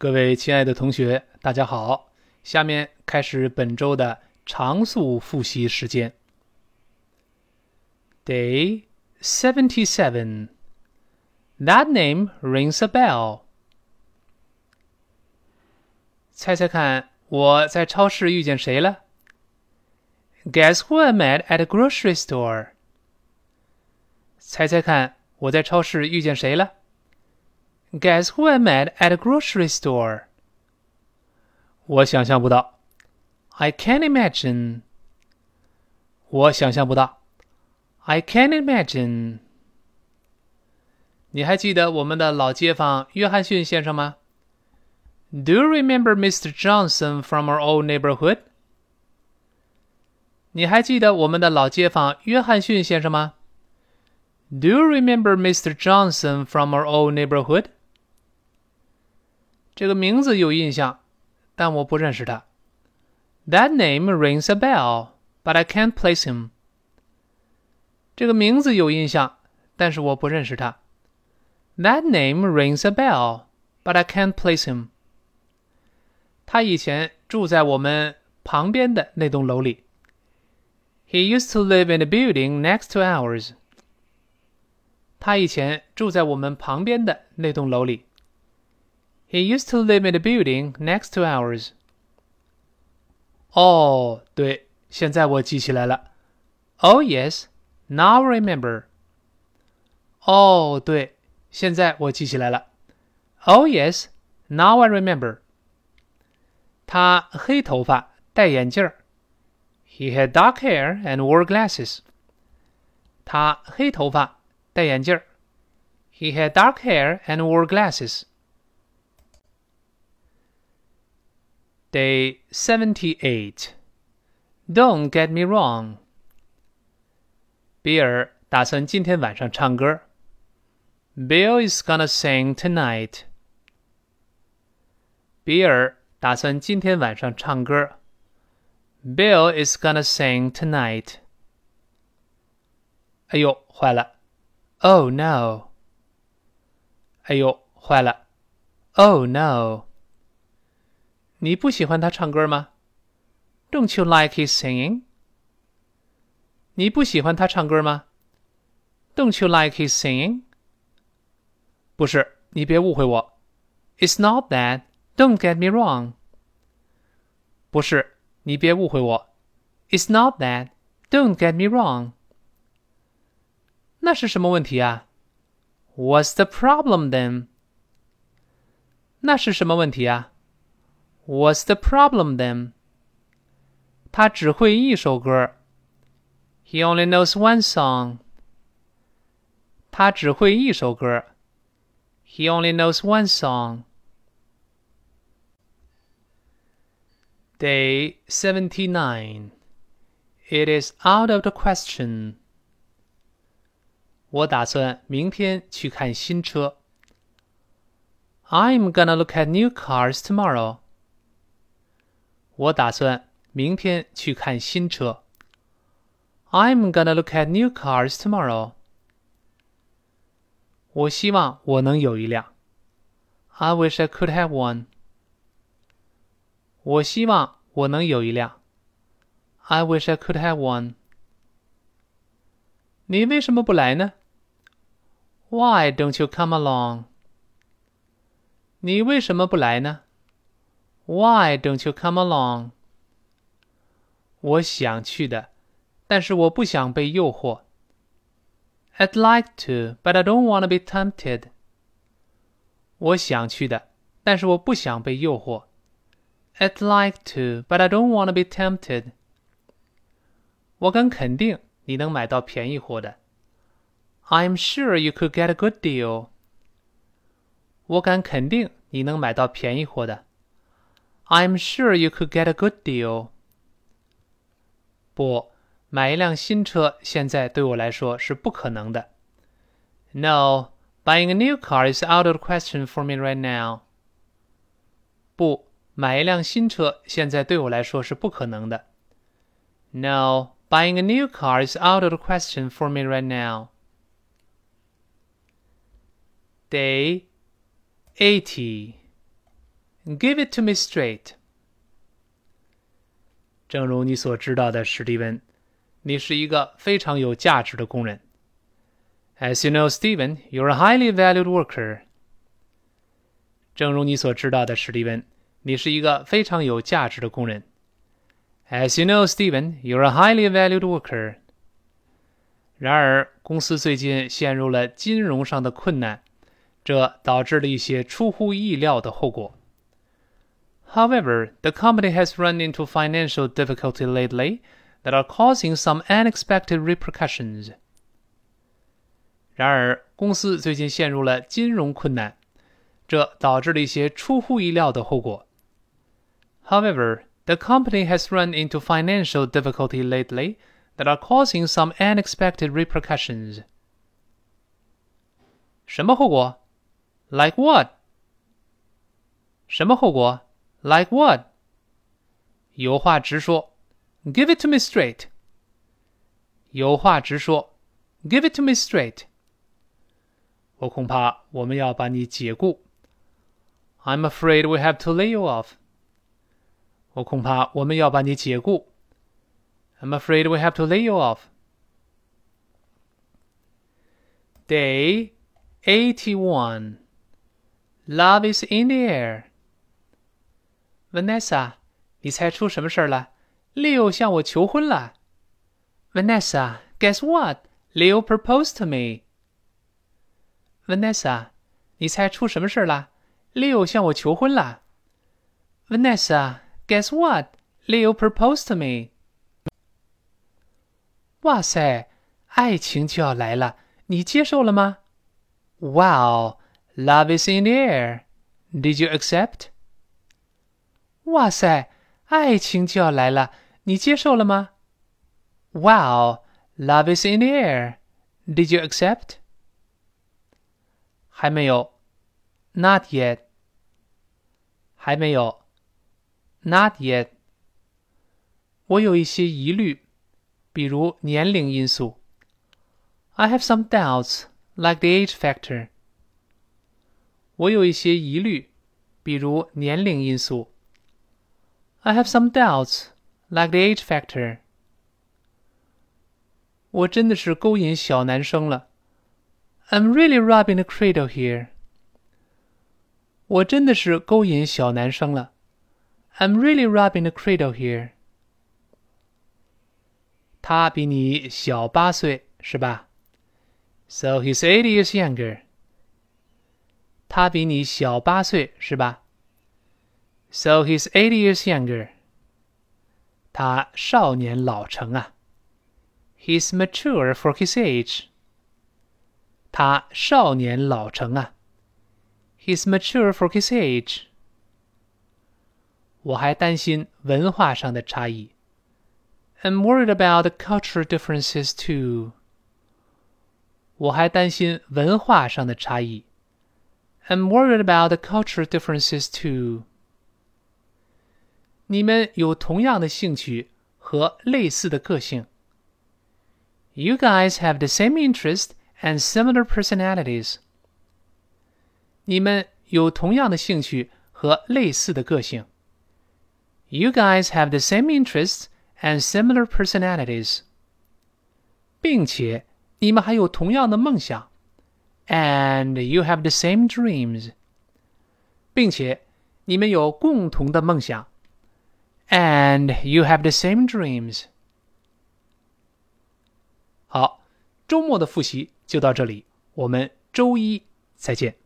各位亲爱的同学，大家好！下面开始本周的常速复习时间。Day seventy-seven. That name rings a bell. 猜猜看，我在超市遇见谁了？Guess who I met at a grocery store? 猜猜看，我在超市遇见谁了 ？Guess who I met at a grocery store? 我想象不到。I can't imagine. 我想象不到。I can't imagine. 你还记得我们的老街坊约翰逊先生吗？Do you remember Mr. Johnson from our old neighborhood? 你还记得我们的老街坊约翰逊先生吗？Do you remember Mr. Johnson from our old neighborhood? 这个名字有印象，但我不认识他。That name rings a bell, but I can't place him. 这个名字有印象，但是我不认识他。That name rings a bell, but I can't place him. 他以前住在我们旁边的那栋楼里。He used to live in a building next to ours. 他以前住在我们旁边的那栋楼里。 He used to live in the building next to ours. 哦，对，现在我记起来了。Oh yes, now I remember. 哦，对，现在我记起来了。Oh yes, now I remember. 他黑头发，戴眼镜儿。He had dark hair and wore glasses. 他黑头发，戴眼镜儿。He had dark hair and wore glasses. Day 78. Don't get me wrong. 比尔打算今天晚上唱歌。Bill is gonna sing tonight. 比尔打算今天晚上唱歌。Bill is gonna sing tonight. 哎呦，坏了！Oh no! 哎呦，坏了！Oh no! 你不喜欢他唱歌吗？Don't you like his singing？你不喜欢他唱歌吗？Don't you like his singing？不是，你别误会我。It's not that. Don't get me wrong. 不是，你别误会我。It's not that. Don't get me wrong. 那是什么问题啊？What's the problem then？那是什么问题啊 ？What's the problem then? 他只会一首歌。He only knows one song. 他只会一首歌。He only knows one song. Day 79. It is out of the question. 我打算明天去看新车。I'm gonna look at new cars tomorrow. 我打算明天去看新车。I'm gonna look at new cars tomorrow. 我希望我能有一辆。I wish I could have one. 我希望我能有一辆。I wish I could have one. 你为什么不来呢？Why don't you come along? 你为什么不来呢 ？why don't you come along? 我想去的，但是我不想被诱惑。I'd like to, but I don't want to be tempted. 我想去的，但是我不想被诱惑。I'd like to, but I don't want to be tempted. 我敢肯定你能买到便宜货的。I'm sure you could get a good deal. 我敢肯定你能买到便宜货的。 I'm sure you could get a good deal. 不，买一辆新车现在对我来说是不可能的。No, buying a new car is out of the question for me right now. 不，买一辆新车现在对我来说是不可能的。No, buying a new car is out of the question for me right now. Day 80. Give it to me straight。正如你所知道的，史蒂文，你是一个非常有价值的工人。As you know, Stephen, you're a highly valued worker。正如你所知道的，史蒂文，你是一个非常有价值的工人。As you know, Stephen, you're a highly valued worker。然而，公司最近陷入了金融上的困难，这导致了一些出乎意料的后果。However, the company has run into financial difficulty lately that are causing some unexpected repercussions. 然而，公司最近陷入了金融困难，这导致了一些出乎意料的后果。However, the company has run into financial difficulty lately that are causing some unexpected repercussions. 什么后果？Like what？什么后果 ？like what? 有话直说，Give it to me straight. 有话直说，Give it to me straight. 我恐怕我们要把你解雇。I'm afraid we have to lay you off. 我恐怕我们要把你解雇。I'm afraid we have to lay you off. Day 81. Love is in the air. Vanessa，你猜出什么事儿了？Leo 向我求婚了。Vanessa，guess what？Leo proposed to me。Vanessa，你猜出什么事儿了？Leo 向我求婚了。Vanessa，guess what？Leo proposed to me。哇塞，爱情就要来了，你接受了吗？Wow，love is in the air。Did you accept？ 哇塞，爱情就要来了，你接受了吗？Wow, love is in the air. Did you accept? 还没有，Not yet. 还没有，Not yet. 我有一些疑虑，比如年龄因素。I have some doubts, like the age factor. 我有一些疑虑，比如年龄因素。I have some doubts, like the age factor. 我真的是勾引小男生了。I'm really robbing the cradle here. 我真的是勾引小男生了。I'm really robbing the cradle here. 他比你小八岁，是吧？So he's eight years younger. 他比你小八岁，是吧 ？so he's eight years younger. 他少年老成啊。He's mature for his age. 他少年老成啊。He's mature for his age. 我还担心文化上的差异。I'm worried about the cultural differences too. 我还担心文化上的差异。I'm worried about the cultural differences too. 你们有同样的兴趣和类似的个性。You guys have the same interest and similar personalities. 你们有同样的兴趣和类似的个性。You guys have the same interests and similar personalities. 并且你们还有同样的梦想。And you have the same dreams. 并且你们有共同的梦想。 And you have the same dreams. 好，周末的复习就到这里，我们周一再见。